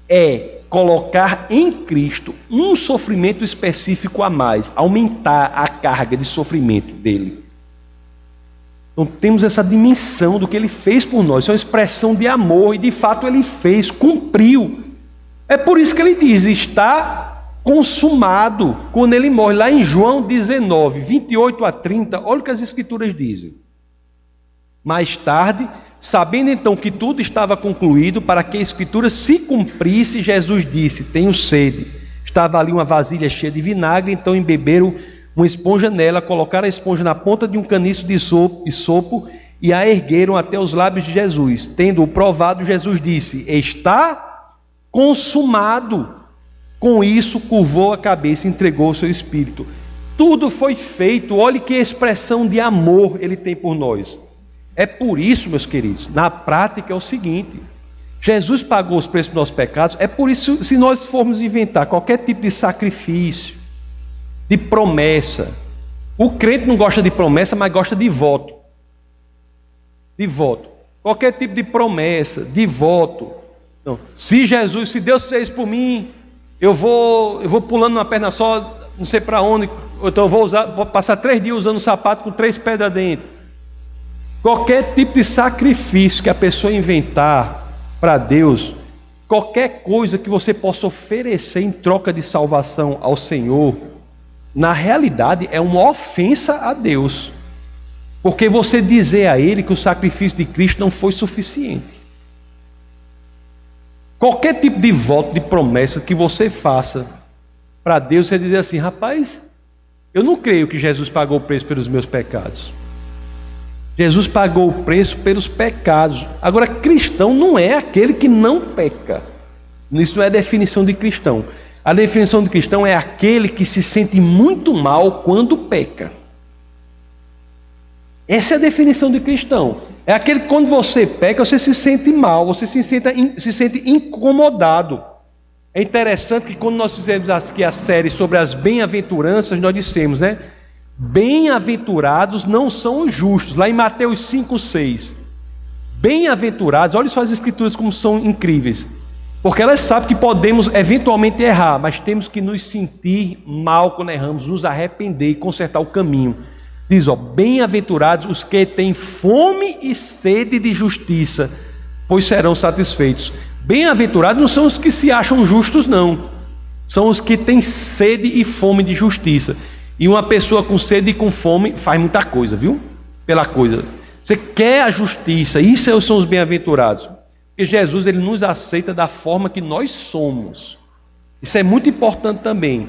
é colocar em Cristo um sofrimento específico a mais, aumentar a carga de sofrimento dele. Então temos essa dimensão do que ele fez por nós, isso é uma expressão de amor, e de fato ele fez, cumpriu. É por isso que ele diz: está consumado, quando ele morre, lá em João 19, 28 a 30, olha o que as Escrituras dizem. Mais tarde, sabendo então que tudo estava concluído, para que a Escritura se cumprisse, Jesus disse: Tenho sede. Estava ali uma vasilha cheia de vinagre, então embeberam uma esponja nela, colocaram a esponja na ponta de um caniço de sopo, e a ergueram até os lábios de Jesus. Tendo-o provado, Jesus disse: Está consumado. Com isso, curvou a cabeça e entregou o seu espírito. Tudo foi feito, olhe que expressão de amor ele tem por nós. É por isso, meus queridos, na prática é o seguinte: Jesus pagou os preços dos nossos pecados, é por isso, se nós formos inventar qualquer tipo de sacrifício, de promessa. O crente não gosta de promessa, mas gosta de voto. De voto. Qualquer tipo de promessa, de voto. Então, se Jesus, se Deus fez por mim, eu vou, eu vou pulando uma perna só, não sei para onde, então eu vou usar, vou passar três dias usando um sapato com três pedras dentro. Qualquer tipo de sacrifício que a pessoa inventar para Deus, qualquer coisa que você possa oferecer em troca de salvação ao Senhor, na realidade é uma ofensa a Deus. Porque você dizer a Ele que o sacrifício de Cristo não foi suficiente. Qualquer tipo de voto, de promessa que você faça para Deus, você dizer assim: rapaz, eu não creio que Jesus pagou o preço pelos meus pecados. Jesus pagou o preço pelos pecados. Agora, cristão não é aquele que não peca. Isso não é definição de cristão. A definição de cristão é aquele que se sente muito mal quando peca. Essa é a definição de cristão. É aquele que quando você peca, você se sente mal, você se sente, se sente incomodado. É interessante que quando nós fizemos aqui a série sobre as bem-aventuranças, nós dissemos, né? Bem-aventurados não são os justos. Lá em Mateus 5, 6. Bem-aventurados, olha só as escrituras como são incríveis. Porque elas sabem que podemos eventualmente errar, mas temos que nos sentir mal quando erramos, nos arrepender e consertar o caminho. Diz, ó, bem-aventurados os que têm fome e sede de justiça, pois serão satisfeitos. Bem-aventurados não são os que se acham justos, não. São os que têm sede e fome de justiça. E uma pessoa com sede e com fome faz muita coisa, viu? Pela coisa. Você quer a justiça, isso são os bem-aventurados. Porque Jesus ele nos aceita da forma que nós somos. Isso é muito importante também.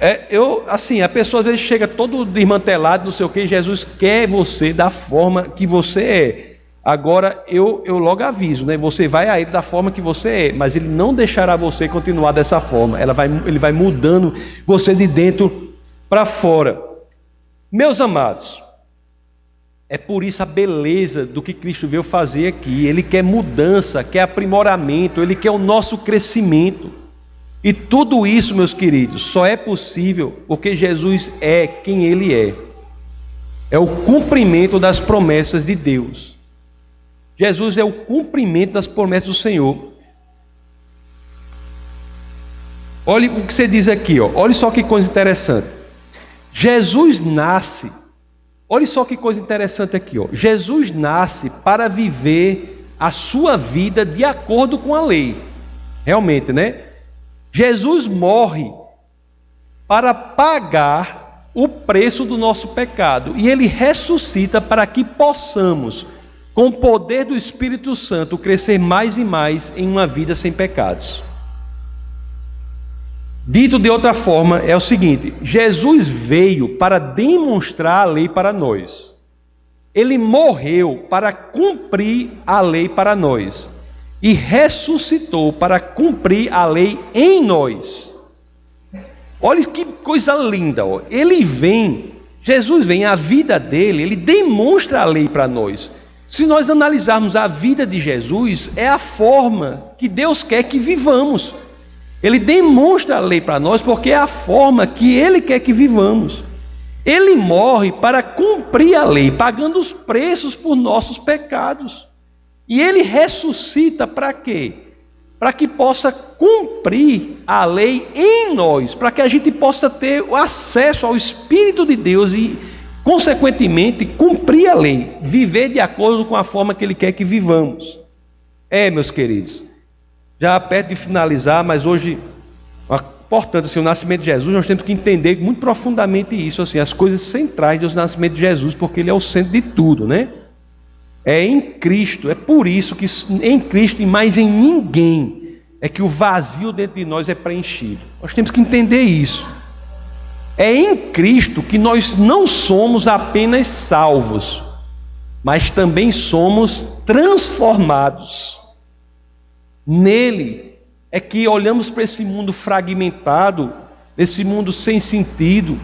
É, eu, assim, a pessoa às vezes chega todo desmantelado, não sei o que, Jesus quer você da forma que você é. Agora eu, eu logo aviso, né? Você vai a ele da forma que você é, mas ele não deixará você continuar dessa forma. Ela vai, ele vai mudando você de dentro para fora. Meus amados, é por isso a beleza do que Cristo veio fazer aqui. Ele quer mudança, quer aprimoramento, ele quer o nosso crescimento. E tudo isso, meus queridos, só é possível porque Jesus é quem Ele é. É o cumprimento das promessas de Deus. Jesus é o cumprimento das promessas do Senhor. Olhe o que você diz aqui, ó. olha só que coisa interessante. Jesus nasce, olha só que coisa interessante aqui, ó. Jesus nasce para viver a sua vida de acordo com a lei. Realmente, né? Jesus morre para pagar o preço do nosso pecado e ele ressuscita para que possamos, com o poder do Espírito Santo, crescer mais e mais em uma vida sem pecados. Dito de outra forma, é o seguinte: Jesus veio para demonstrar a lei para nós. Ele morreu para cumprir a lei para nós e ressuscitou para cumprir a lei em nós. Olha que coisa linda, ó. ele vem, Jesus vem, a vida dele, ele demonstra a lei para nós. Se nós analisarmos a vida de Jesus, é a forma que Deus quer que vivamos. Ele demonstra a lei para nós porque é a forma que ele quer que vivamos. Ele morre para cumprir a lei, pagando os preços por nossos pecados. E ele ressuscita para quê? Para que possa cumprir a lei em nós, para que a gente possa ter o acesso ao Espírito de Deus e, consequentemente, cumprir a lei, viver de acordo com a forma que ele quer que vivamos. É, meus queridos, já perto de finalizar, mas hoje, portanto, assim, o nascimento de Jesus, nós temos que entender muito profundamente isso, assim, as coisas centrais do nascimento de Jesus, porque ele é o centro de tudo, né? É em Cristo, é por isso que em Cristo e mais em ninguém é que o vazio dentro de nós é preenchido. Nós temos que entender isso. É em Cristo que nós não somos apenas salvos, mas também somos transformados. Nele é que olhamos para esse mundo fragmentado, esse mundo sem sentido,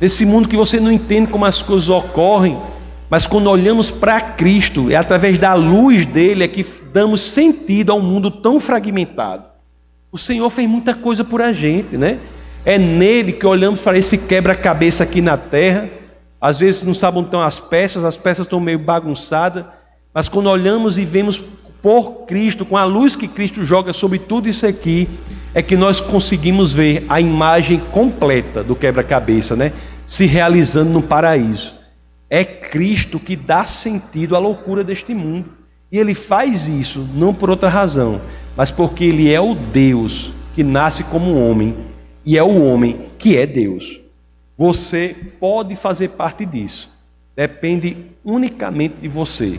esse mundo que você não entende como as coisas ocorrem, mas quando olhamos para Cristo, é através da luz dele é que damos sentido ao mundo tão fragmentado. O Senhor fez muita coisa por a gente, né? É nele que olhamos para esse quebra-cabeça aqui na terra. Às vezes não sabem onde estão as peças, as peças estão meio bagunçadas, mas quando olhamos e vemos por Cristo, com a luz que Cristo joga sobre tudo isso aqui, é que nós conseguimos ver a imagem completa do quebra-cabeça, né? Se realizando no paraíso. É Cristo que dá sentido à loucura deste mundo. E ele faz isso não por outra razão, mas porque ele é o Deus que nasce como homem e é o homem que é Deus. Você pode fazer parte disso. Depende unicamente de você.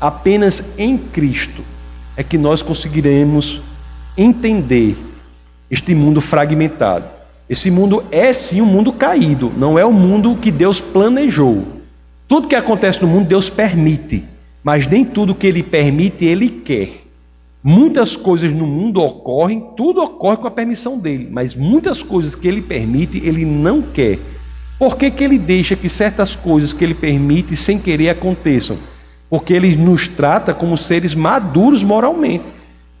Apenas em Cristo é que nós conseguiremos entender este mundo fragmentado. Esse mundo é sim um mundo caído, não é o mundo que Deus planejou. Tudo que acontece no mundo, Deus permite, mas nem tudo que Ele permite, Ele quer. Muitas coisas no mundo ocorrem, tudo ocorre com a permissão dele, mas muitas coisas que ele permite, ele não quer. Por que, que ele deixa que certas coisas que ele permite sem querer aconteçam? Porque ele nos trata como seres maduros moralmente,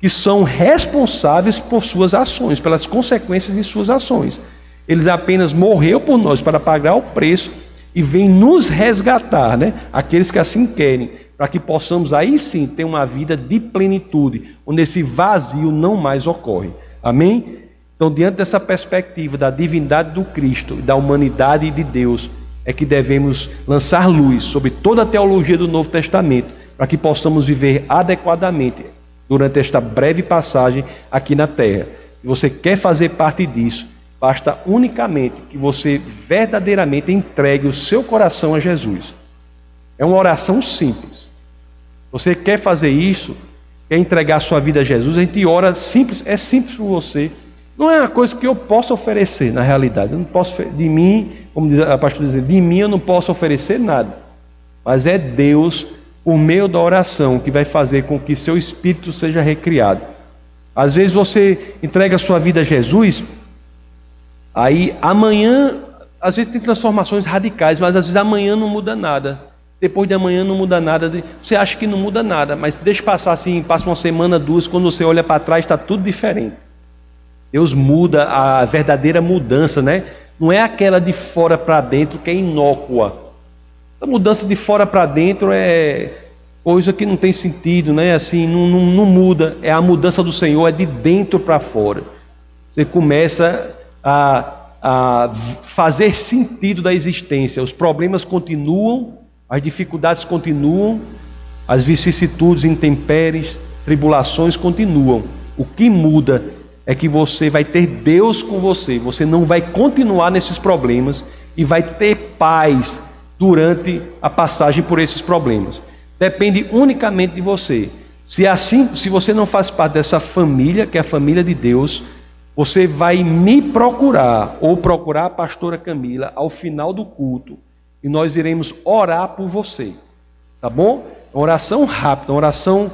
que são responsáveis por suas ações, pelas consequências de suas ações. Ele apenas morreu por nós para pagar o preço e vem nos resgatar, né? Aqueles que assim querem, para que possamos aí sim ter uma vida de plenitude, onde esse vazio não mais ocorre. Amém? Então, diante dessa perspectiva da divindade do Cristo, da humanidade de Deus, é que devemos lançar luz sobre toda a teologia do Novo Testamento, para que possamos viver adequadamente durante esta breve passagem aqui na terra. Se você quer fazer parte disso, Basta unicamente que você verdadeiramente entregue o seu coração a Jesus. É uma oração simples. Você quer fazer isso? Quer entregar sua vida a Jesus? A gente ora simples, é simples para você. Não é uma coisa que eu possa oferecer, na realidade. Eu não posso, de mim, como diz a pastora dizer, de mim eu não posso oferecer nada. Mas é Deus, por meio da oração, que vai fazer com que seu espírito seja recriado. Às vezes você entrega a sua vida a Jesus Aí amanhã, às vezes tem transformações radicais, mas às vezes amanhã não muda nada. Depois de amanhã não muda nada. Você acha que não muda nada, mas deixa passar assim, passa uma semana, duas, quando você olha para trás está tudo diferente. Deus muda a verdadeira mudança, né? Não é aquela de fora para dentro que é inócua. A mudança de fora para dentro é coisa que não tem sentido, né? Assim, não, não, não muda. É a mudança do Senhor, é de dentro para fora. Você começa a, a fazer sentido da existência. Os problemas continuam, as dificuldades continuam, as vicissitudes, intempéries, tribulações continuam. O que muda é que você vai ter Deus com você. Você não vai continuar nesses problemas e vai ter paz durante a passagem por esses problemas. Depende unicamente de você. Se é assim, se você não faz parte dessa família, que é a família de Deus, você vai me procurar ou procurar a pastora Camila ao final do culto e nós iremos orar por você. Tá bom? Uma oração rápida, uma oração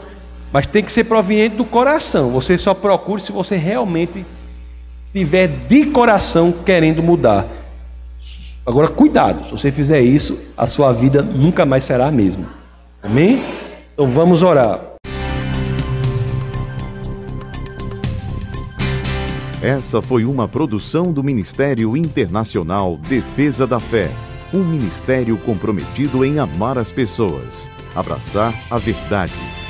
mas tem que ser proveniente do coração. Você só procure se você realmente tiver de coração querendo mudar. Agora, cuidado, se você fizer isso, a sua vida nunca mais será a mesma. Amém? Então vamos orar. Essa foi uma produção do Ministério Internacional Defesa da Fé, um ministério comprometido em amar as pessoas, abraçar a verdade